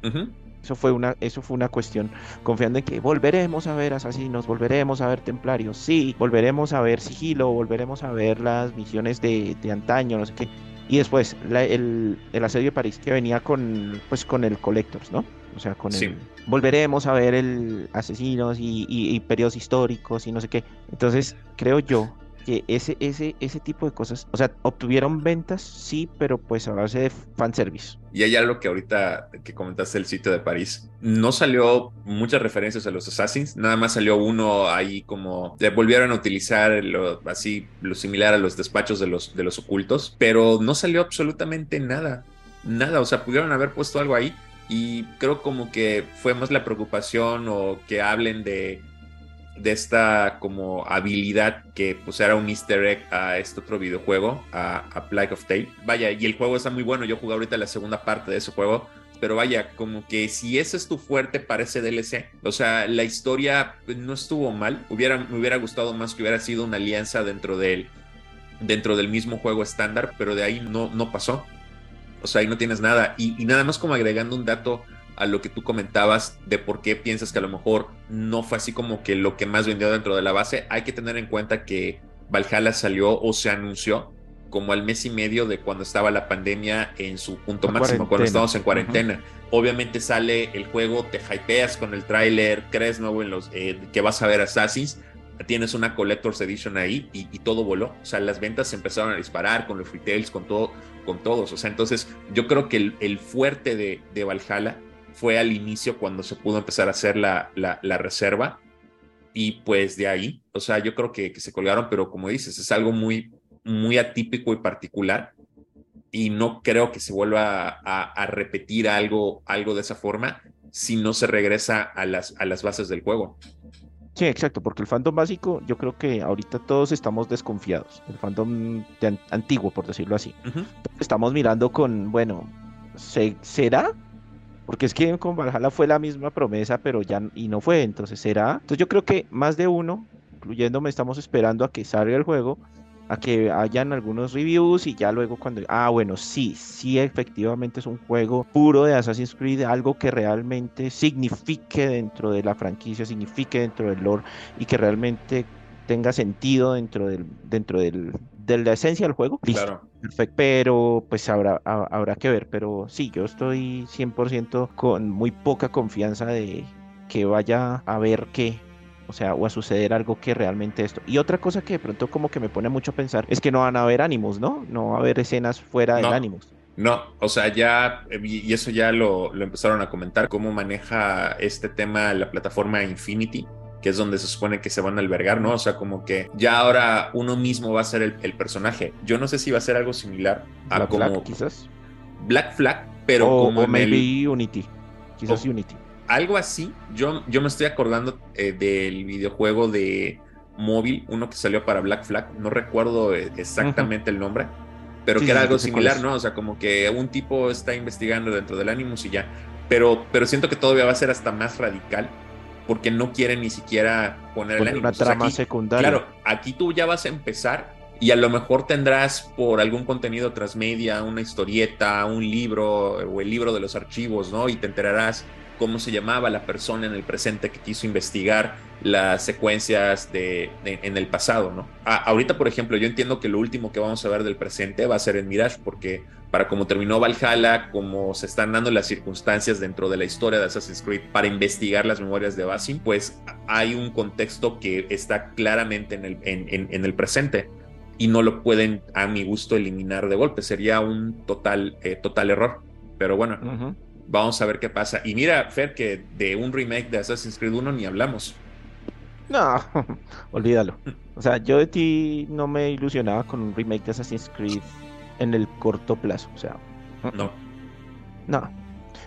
D: Eso fue una, eso fue una cuestión, confiando en que volveremos a ver asesinos, volveremos a ver templarios, sí, volveremos a ver sigilo, volveremos a ver las misiones de, de antaño, no sé qué. Y después el, el, asedio de París que venía con, pues, con el Collectors, ¿no? O sea, con el... Volveremos a ver el asesinos y, y, periodos históricos y no sé qué. Entonces, creo yo que ese, ese, ese tipo de cosas, o sea, obtuvieron ventas, sí, pero pues a base de fanservice.
C: Y hay algo que ahorita que comentaste el sitio de París, no salió muchas referencias a los Assassins, nada más salió uno ahí como, le volvieron a utilizar lo, así, lo similar a los despachos de los, de los ocultos, pero no salió absolutamente nada, nada, o sea, pudieron haber puesto algo ahí. Y creo como que fue más la preocupación o que hablen de de esta como habilidad que pues era un easter egg a este otro videojuego, a, Plague of Tale. Vaya, y el juego está muy bueno, yo jugué ahorita la segunda parte de ese juego, pero vaya, como que si ese es tu fuerte para ese DLC, o sea, la historia no estuvo mal, hubiera, me hubiera gustado más que hubiera sido una alianza dentro del, dentro del mismo juego estándar, pero de ahí no, no pasó. O sea, ahí no tienes nada. Y nada más como agregando un dato a lo que tú comentabas de por qué piensas que a lo mejor no fue así como que lo que más vendió dentro de la base, hay que tener en cuenta que Valhalla salió o se anunció como al mes y medio de cuando estaba la pandemia en su punto máximo, cuando estábamos en cuarentena. Obviamente sale el juego, te hypeas con el tráiler, crees nuevo en los eh, que vas a ver Assassins, tienes una Collector's Edition ahí y, todo voló. O sea, las ventas se empezaron a disparar con los retails, con todo, con todos. O sea, entonces yo creo que el, fuerte de, de Valhalla fue al inicio cuando se pudo empezar a hacer la, la, reserva. Y pues de ahí, o sea, yo creo que, se colgaron, pero como dices, es algo muy, muy atípico y particular. Y no creo que se vuelva a, repetir algo, algo de esa forma si no se regresa a las, a las bases del juego.
D: Sí, exacto, porque el fandom básico, yo creo que ahorita todos estamos desconfiados. El fandom antiguo, por decirlo así. Estamos mirando con, bueno, ¿será? Porque es que con Valhalla fue la misma promesa, pero ya y no fue, entonces será. Entonces yo creo que más de uno, incluyéndome, estamos esperando a que salga el juego, a que hayan algunos reviews y ya luego cuando, ah, bueno, sí, sí, efectivamente es un juego puro de Assassin's Creed, algo que realmente signifique dentro de la franquicia, signifique dentro del lore y que realmente tenga sentido dentro del, dentro del, de la esencia del juego. Claro. Perfecto. Pero pues habrá, habrá que ver. Pero sí, yo estoy 100% con muy poca confianza de que vaya a ver qué. O sea, o a suceder algo que realmente esto. Y otra cosa que de pronto como que me pone mucho a pensar es que no van a haber ánimos, ¿no? No va a haber escenas fuera del ánimos.
C: No, o sea, ya, y eso ya lo, lo, empezaron a comentar, cómo maneja este tema la plataforma Infinity, que es donde se supone que se van a albergar, ¿no? O sea, como que ya ahora uno mismo va a ser el, personaje. Yo no sé si va a ser algo similar a
D: Black
C: como
D: Flag, quizás.
C: Black Flag, pero
D: o,
C: como
D: maybe Unity, quizás Unity.
C: Algo así. Yo, yo me estoy acordando eh, del videojuego de móvil, uno que salió para Black Flag, no recuerdo eh, exactamente el nombre, pero que era algo similar, ¿no? O sea, como que un tipo está investigando dentro del Animus y ya. Pero, pero siento que todavía va a ser hasta más radical porque no quieren ni siquiera poner
D: una trama secundaria.
C: Claro, aquí tú ya vas a empezar y a lo mejor tendrás por algún contenido transmedia, una historieta, un libro o el libro de los archivos, ¿no? Y te enterarás cómo se llamaba la persona en el presente que quiso investigar las secuencias de, en el pasado, ¿no? ahorita, por ejemplo, yo entiendo que lo último que vamos a ver del presente va a ser en Mirage, porque para cómo terminó Valhalla, como se están dando las circunstancias dentro de la historia de Assassin's Creed para investigar las memorias de Basim, pues hay un contexto que está claramente en el, en, el presente y no lo pueden, a mi gusto, eliminar de golpe. Sería un total, eh, total error. Pero bueno, Vamos a ver qué pasa. Y mira, Fer, que de un remake de Assassin's Creed 1 ni hablamos.
D: No, olvídalo. O sea, yo de ti no me ilusionaba con un remake de Assassin's Creed en el corto plazo. O sea,
C: no.
D: No.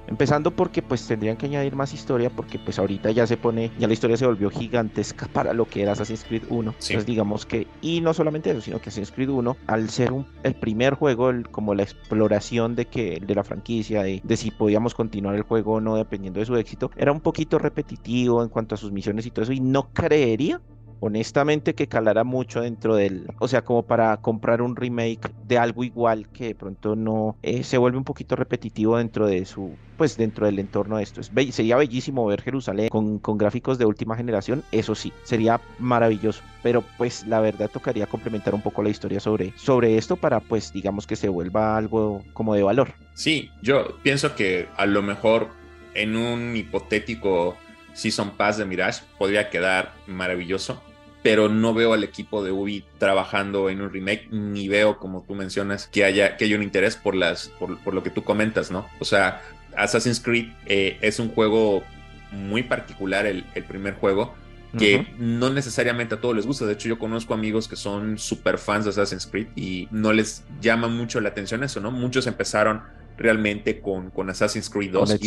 D: Empezando porque pues tendrían que añadir más historia porque pues ahorita ya se pone, ya la historia se volvió gigantesca para lo que era Assassin's Creed 1. Entonces digamos que, y no solamente eso, sino que Assassin's Creed 1, al ser un, el primer juego, como la exploración de que de la franquicia, de, de, si podíamos continuar el juego o no dependiendo de su éxito, era un poquito repetitivo en cuanto a sus misiones y todo eso, y no creería honestamente que calara mucho dentro del, o sea, como para comprar un remake de algo igual que de pronto no eh, se vuelve un poquito repetitivo dentro de su, pues dentro del entorno de esto. Es sería bellísimo ver Jerusalén con, con gráficos de última generación, eso sí, sería maravilloso, pero pues la verdad tocaría complementar un poco la historia sobre, sobre esto para pues digamos que se vuelva algo como de valor.
C: Sí, yo pienso que a lo mejor en un hipotético Season Pass de Mirage podría quedar maravilloso, pero no veo al equipo de Ubi trabajando en un remake, ni veo, como tú mencionas, que haya, que haya un interés por, las, por, lo que tú comentas, ¿no? O sea, Assassin's Creed eh, es un juego muy particular, el, primer juego, que no necesariamente a todos les gusta. De hecho, yo conozco amigos que son super fans de Assassin's Creed y no les llama mucho la atención eso, ¿no? Muchos empezaron realmente con, con Assassin's Creed 2.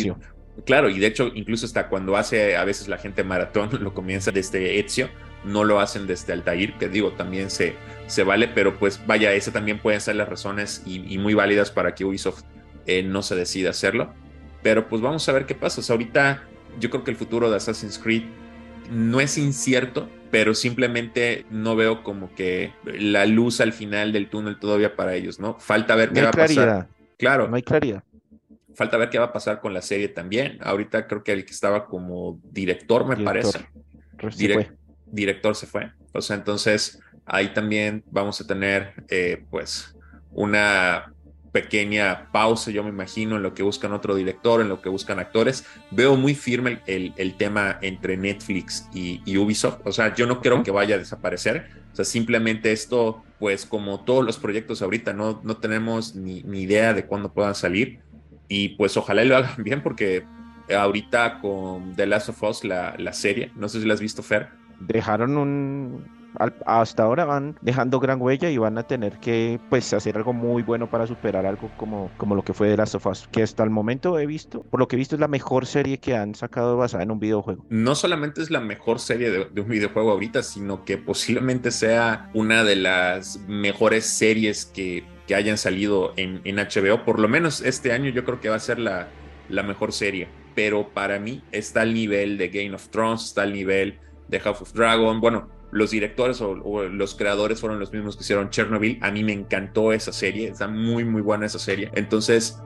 C: claro, y de hecho, incluso hasta cuando hace a veces la gente maratón, lo comienza desde Ezio no lo hacen desde Altair, que digo, también se, se vale, pero pues vaya, ese también pueden ser las razones y, muy válidas para que Ubisoft eh, no se decida hacerlo. Pero pues vamos a ver qué pasa. ahorita yo creo que el futuro de Assassin's Creed no es incierto, pero simplemente no veo como que la luz al final del túnel todavía para ellos, ¿no? Falta ver qué va a pasar. Claro.
D: No hay claridad.
C: Falta ver qué va a pasar con la serie también. Ahorita creo que el que estaba como director, me parece director se fue. O sea, entonces ahí también vamos a tener eh, pues una pequeña pausa, yo me imagino, en lo que buscan otro director, en lo que buscan actores. Veo muy firme el, tema entre Netflix y, Ubisoft. O sea, yo no creo que vaya a desaparecer. O sea, simplemente esto, pues como todos los proyectos ahorita, no, no tenemos ni, idea de cuándo puedan salir. Y pues ojalá lo hagan bien porque ahorita con The Last of Us, la, la serie, no sé si la has visto, Fer,
D: dejaron un hasta ahora van dejando gran huella y van a tener que pues hacer algo muy bueno para superar algo como, como lo que fue de Last of Us, que hasta el momento he visto, por lo que he visto es la mejor serie que han sacado basada en un videojuego.
C: No solamente es la mejor serie de, un videojuego ahorita, sino que posiblemente sea una de las mejores series que, que hayan salido en, en, HBO, por lo menos este año yo creo que va a ser la, la mejor serie, pero para mí está al nivel de Game of Thrones, está al nivel de Half of Dragon. Bueno, los directores o, los creadores fueron los mismos que hicieron Chernobyl. A mí me encantó esa serie, está muy, muy buena esa serie. Entonces,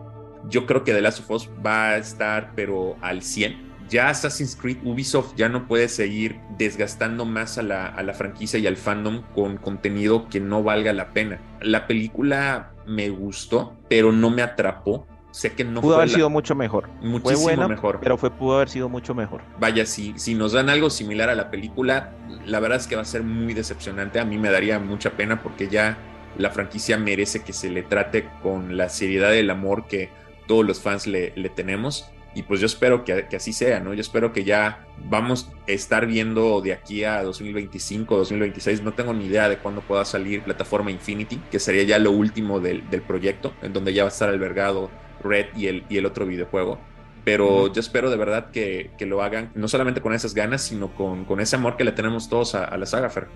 C: yo creo que The Last of Us va a estar, pero al 100. Ya Assassin's Creed Ubisoft ya no puede seguir desgastando más a la, a la franquicia y al fandom con contenido que no valga la pena. La película me gustó, pero no me atrapó sé que no
D: pudo haber sido mucho mejor.
C: Muchísimo fue buena, mejor.
D: Pero fue, pudo haber sido mucho mejor.
C: Vaya, si, si nos dan algo similar a la película, la verdad es que va a ser muy decepcionante. A mí me daría mucha pena porque ya la franquicia merece que se le trate con la seriedad del amor que todos los fans le, le tenemos. Y pues yo espero que, que, así sea, ¿no? Yo espero que ya vamos a estar viendo de aquí a 2025, 2026. No tengo ni idea de cuándo pueda salir plataforma Infinity, que sería ya lo último del, del proyecto, en donde ya va a estar albergado Red y el, y el otro videojuego. Pero yo espero de verdad que, lo hagan, no solamente con esas ganas, sino con, con ese amor que le tenemos todos a, la saga, Fer.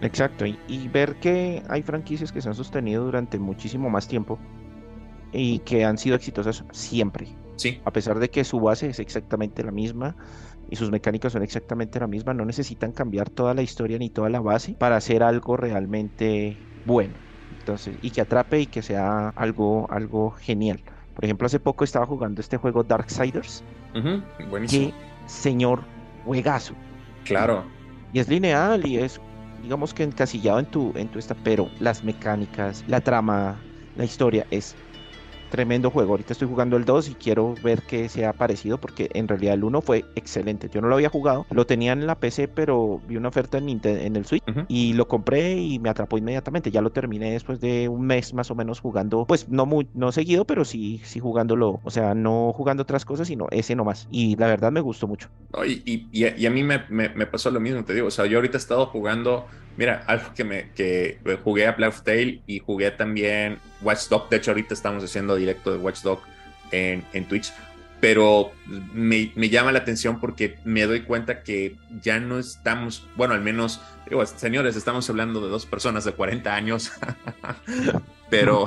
D: Exacto, y, y, ver que hay franquicias que se han sostenido durante muchísimo más tiempo y que han sido exitosas siempre.
C: Sí.
D: A pesar de que su base es exactamente la misma y sus mecánicas son exactamente la misma, no necesitan cambiar toda la historia ni toda la base para hacer algo realmente bueno. Entonces, y que atrape y que sea algo, algo genial. Por ejemplo, hace poco estaba jugando este juego Darksiders.
C: buenísimo.
D: Que señor juegazo.
C: Claro.
D: Y es lineal y es, digamos que encasillado en tu, en tu esta, pero las mecánicas, la trama, la historia es tremendo juego. Ahorita estoy jugando el 2 y quiero ver qué se ha parecido porque en realidad el 1 fue excelente. Yo no lo había jugado, lo tenía en la PC, pero vi una oferta en, en el Switch y lo compré y me atrapó inmediatamente. Ya lo terminé después de un mes más o menos jugando, pues no muy, no seguido, pero sí, sí jugándolo. O sea, no jugando otras cosas, sino ese nomás. Y la verdad me gustó mucho.
C: y, y, a mí me, me, me pasó lo mismo, te digo. O sea, yo ahorita he estado jugando Mira, algo que me que jugué a Black Tail y jugué también Watch Dog. De hecho, ahorita estamos haciendo directo de Watch Dog en, en Twitch. Pero me, me, llama la atención porque me doy cuenta que ya no estamos, bueno, al menos, señores, estamos hablando de dos personas de 40 años. pero,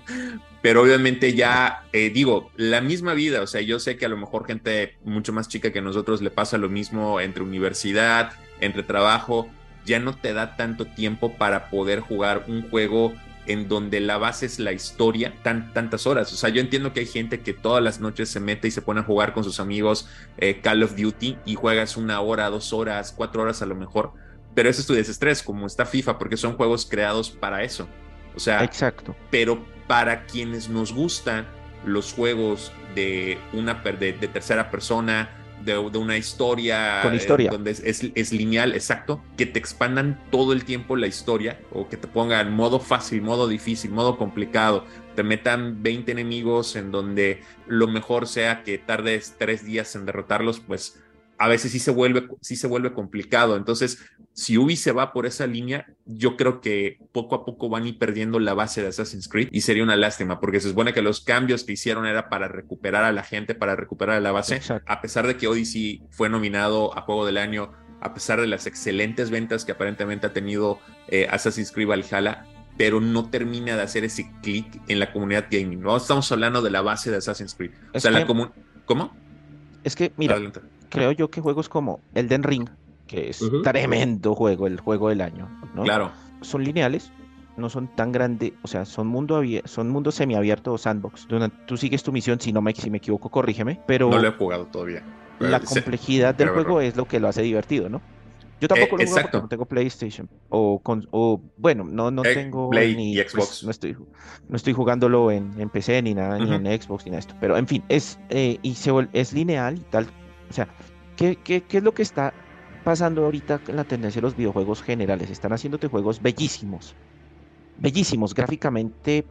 C: pero obviamente ya, eh, digo, la misma vida, o sea, yo sé que a lo mejor gente mucho más chica que nosotros le pasa lo mismo entre universidad, entre trabajo, ya no te da tanto tiempo para poder jugar un juego en donde la base es la historia tan, tantas horas. O sea, yo entiendo que hay gente que todas las noches se mete y se pone a jugar con sus amigos eh, Call of Duty y juegas una hora, dos horas, cuatro horas a lo mejor, pero ese es tu desestrés, como está FIFA, porque son juegos creados para eso. O sea,
D: exacto.
C: Pero para quienes nos gustan los juegos de una de tercera persona, de, una historia,
D: Con historia.
C: donde es, lineal, exacto, que te expandan todo el tiempo la historia o que te pongan modo fácil, modo difícil, modo complicado, te metan 20 enemigos en donde lo mejor sea que tardes tres días en derrotarlos, pues a veces sí se vuelve, sí se vuelve complicado. Entonces, si Ubi se va por esa línea, yo creo que poco a poco van a ir perdiendo la base de Assassin's Creed y sería una lástima porque se supone que los cambios que hicieron era para recuperar a la gente, para recuperar a la base, a pesar de que Odyssey fue nominado a Juego del Año, a pesar de las excelentes ventas que aparentemente ha tenido eh, Assassin's Creed Valhalla, pero no termina de hacer ese clic en la comunidad gaming. No estamos hablando de la base de Assassin's Creed. o sea, la común. ¿Cómo?
D: Es que, mira, creo yo que juegos como Elden Ring, que es tremendo juego, el juego del año, ¿no?
C: Claro.
D: Son lineales, no son tan grandes, o sea, son mundo son mundo semiabierto o sandbox, donde tú sigues tu misión, si no me, si me equivoco, corrígeme, pero...
C: No lo he jugado todavía.
D: La complejidad del juego es lo que lo hace divertido, ¿no? Yo tampoco lo
C: juego porque
D: no tengo PlayStation. O, con, o bueno, no, no tengo
C: Play ni pues, Xbox.
D: no, estoy, no estoy jugándolo en, en PC ni nada, ni en Xbox ni nada esto. Pero en fin, es, eh, y se, es lineal y tal. O sea, ¿qué, qué, qué es lo que está pasando ahorita en la tendencia de los videojuegos generales? Están haciéndote juegos bellísimos. Bellísimos, gráficamente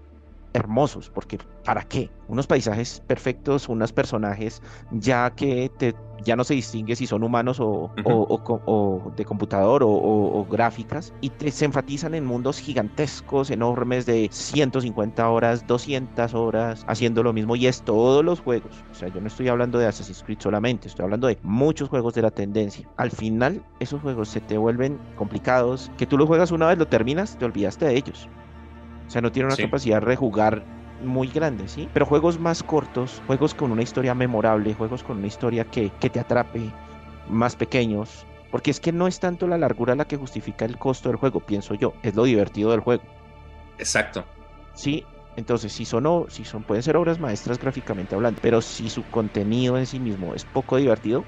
D: hermosos, porque ¿para qué? Unos paisajes perfectos, unos personajes ya que te, ya no se distingue si son humanos o, o, de computador o, gráficas, y te, se enfatizan en mundos gigantescos, enormes de 150 horas, 200 horas, haciendo lo mismo, y es todos los juegos. O sea, yo no estoy hablando de Assassin's Creed solamente, estoy hablando de muchos juegos de la tendencia. Al final, esos juegos se te vuelven complicados, que tú los juegas una vez, lo terminas, te olvidaste de ellos. O sea, no tiene una capacidad de rejugar muy grande, ¿sí? Pero juegos más cortos, juegos con una historia memorable, juegos con una historia que, te atrape, más pequeños. Porque es que no es tanto la largura la que justifica el costo del juego, pienso yo, es lo divertido del juego.
C: Exacto.
D: Sí, entonces si son, si son, pueden ser obras maestras gráficamente hablando, pero si su contenido en sí mismo es poco divertido,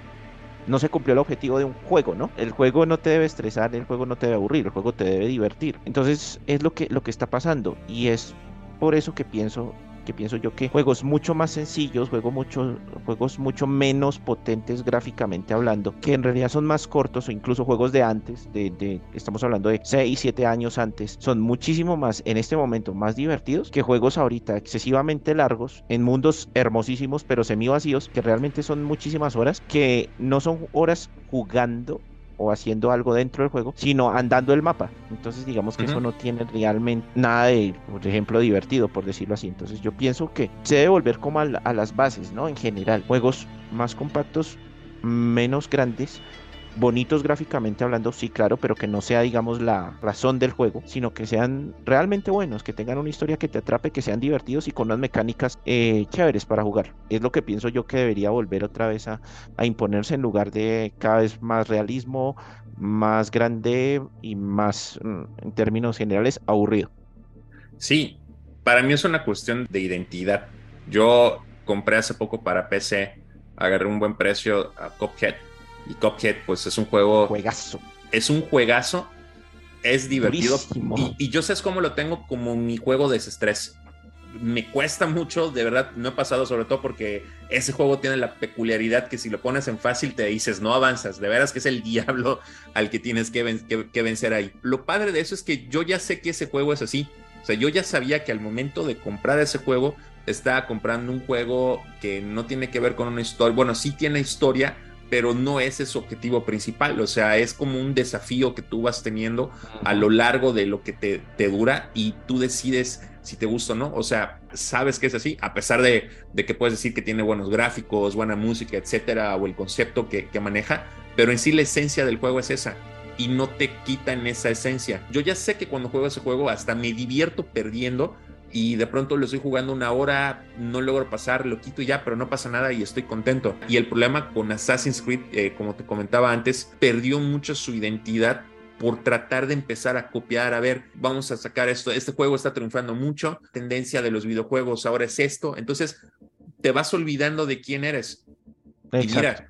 D: no se cumplió el objetivo de un juego, ¿no? El juego no te debe estresar, el juego no te debe aburrir, el juego te debe divertir. Entonces es lo que, lo que está pasando y es por eso que pienso que pienso yo que juegos mucho más sencillos, juegos mucho, juegos mucho menos potentes gráficamente hablando, que en realidad son más cortos o incluso juegos de antes, de, estamos hablando de 6, 7 años antes, son muchísimo más en este momento más divertidos que juegos ahorita excesivamente largos en mundos hermosísimos pero semi vacíos que realmente son muchísimas horas que no son horas jugando o haciendo algo dentro del juego, sino andando el mapa. Entonces digamos que eso no tiene realmente nada de, por ejemplo, divertido, por decirlo así. Entonces yo pienso que se debe volver como a, a las bases, ¿no? En general, juegos más compactos, menos grandes, bonitos gráficamente hablando, sí, claro, pero que no sea, digamos, la razón del juego, sino que sean realmente buenos, que tengan una historia que te atrape, que sean divertidos y con unas mecánicas eh, chéveres para jugar. Es lo que pienso yo que debería volver otra vez a, imponerse en lugar de cada vez más realismo, más grande y más, mm, en términos generales, aburrido.
C: Sí, para mí es una cuestión de identidad. Yo compré hace poco para PC, agarré un buen precio a Cuphead y Cuphead, pues es un juego.
D: Juegazo.
C: Es un juegazo. Es divertido. Y, yo sé cómo lo tengo como mi juego de estrés. Me cuesta mucho, de verdad, no he pasado, sobre todo porque ese juego tiene la peculiaridad que si lo pones en fácil te dices, no avanzas, de veras que es el diablo al que tienes que, que vencer ahí. Lo padre de eso es que yo ya sé que ese juego es así. O sea, yo ya sabía que al momento de comprar ese juego, estaba comprando un juego que no tiene que ver con una historia. Bueno, sí tiene historia, pero no es su objetivo principal, o sea, es como un desafío que tú vas teniendo a lo largo de lo que te, te dura y tú decides si te gusta o no, o sea, sabes que es así, a pesar de, de, que puedes decir que tiene buenos gráficos, buena música, etcétera, o el concepto que, que maneja, pero en sí la esencia del juego es esa y no te quitan esa esencia. Yo ya sé que cuando juego ese juego hasta me divierto perdiendo y de pronto lo estoy jugando una hora, no logro pasar, lo quito y ya, pero no pasa nada y estoy contento. Y el problema con Assassin's Creed, eh, como te comentaba antes, perdió mucho su identidad por tratar de empezar a copiar, a ver, vamos a sacar esto, este juego está triunfando mucho, tendencia de los videojuegos ahora es esto, entonces te vas olvidando de quién eres. Y mira,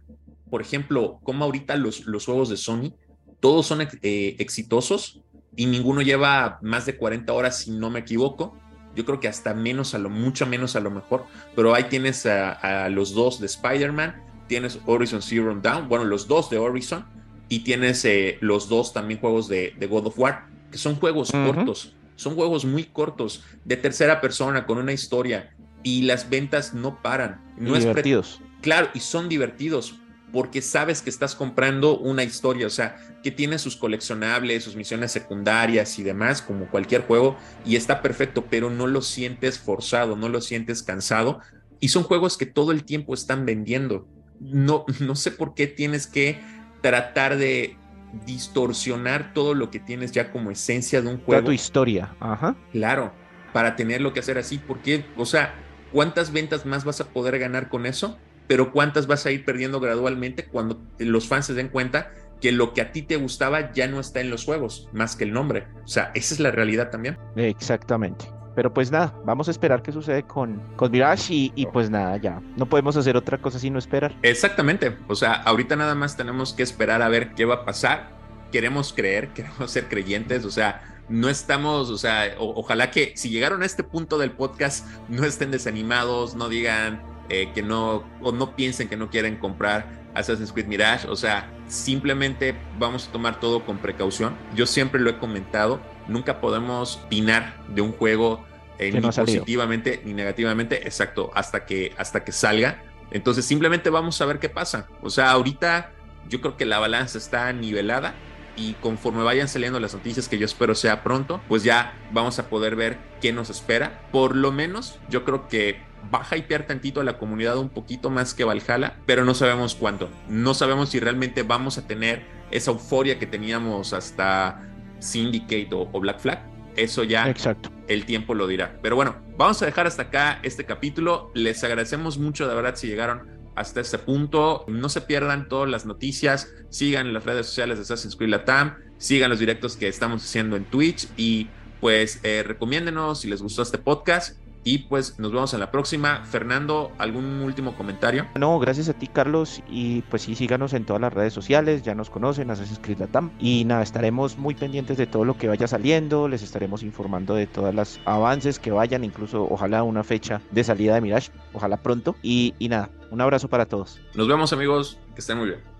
C: por ejemplo, como ahorita los, los juegos de Sony, todos son eh, exitosos y ninguno lleva más de 40 horas, si no me equivoco. Yo creo que hasta menos, a lo mucho menos a lo mejor, pero ahí tienes a, los dos de Spider-Man, tienes Horizon Zero Dawn, bueno, los dos de Horizon, y tienes eh, los dos también juegos de, God of War, que son juegos cortos, son juegos muy cortos, de tercera persona, con una historia, y las ventas no paran. No
D: divertidos.
C: claro, y son divertidos, porque sabes que estás comprando una historia, o sea, que tiene sus coleccionables, sus misiones secundarias y demás, como cualquier juego, y está perfecto, pero no lo sientes forzado, no lo sientes cansado, y son juegos que todo el tiempo están vendiendo. No, no sé por qué tienes que tratar de distorsionar todo lo que tienes ya como esencia de un juego.
D: tu historia, ajá.
C: Claro, para tenerlo que hacer así, porque, o sea, ¿cuántas ventas más vas a poder ganar con eso? Pero ¿cuántas vas a ir perdiendo gradualmente cuando los fans se den cuenta que lo que a ti te gustaba ya no está en los juegos, más que el nombre? O sea, esa es la realidad también.
D: Exactamente. Pero pues nada, vamos a esperar qué sucede con, con Mirage y, y, pues nada, ya. No podemos hacer otra cosa sino esperar.
C: Exactamente. O sea, ahorita nada más tenemos que esperar a ver qué va a pasar. Queremos creer, queremos ser creyentes, o sea, no estamos, o sea, ojalá que si llegaron a este punto del podcast no estén desanimados, no digan eh, que no, o no piensen que no quieren comprar Assassin's Creed Mirage, o sea, simplemente vamos a tomar todo con precaución. Yo siempre lo he comentado, nunca podemos opinar de un juego eh, ni positivamente ni negativamente, exacto, hasta que, hasta que salga. Entonces simplemente vamos a ver qué pasa. O sea, ahorita yo creo que la balanza está nivelada y conforme vayan saliendo las noticias que yo espero sea pronto, pues ya vamos a poder ver qué nos espera. Por lo menos yo creo que va a hypear tantito a la comunidad un poquito más que Valhalla, pero no sabemos cuánto. No sabemos si realmente vamos a tener esa euforia que teníamos hasta Syndicate o, Black Flag. Eso ya
D: Exacto.
C: el tiempo lo dirá. Pero bueno, vamos a dejar hasta acá este capítulo. Les agradecemos mucho de verdad si llegaron hasta este punto. No se pierdan todas las noticias, sigan las redes sociales de Assassin's Creed Latam, sigan los directos que estamos haciendo en Twitch y pues eh, recomiéndenos si les gustó este podcast. Y pues nos vemos en la próxima. Fernando, ¿algún último comentario?
D: No, gracias a ti, Carlos. Y pues sí, síganos en todas las redes sociales. Ya nos conocen, Assassin's Creed Latam. Y nada, estaremos muy pendientes de todo lo que vaya saliendo. Les estaremos informando de todos los avances que vayan. Incluso, ojalá una fecha de salida de Mirage. Ojalá pronto. Y, y nada, un abrazo para todos.
C: Nos vemos, amigos. Que estén muy bien.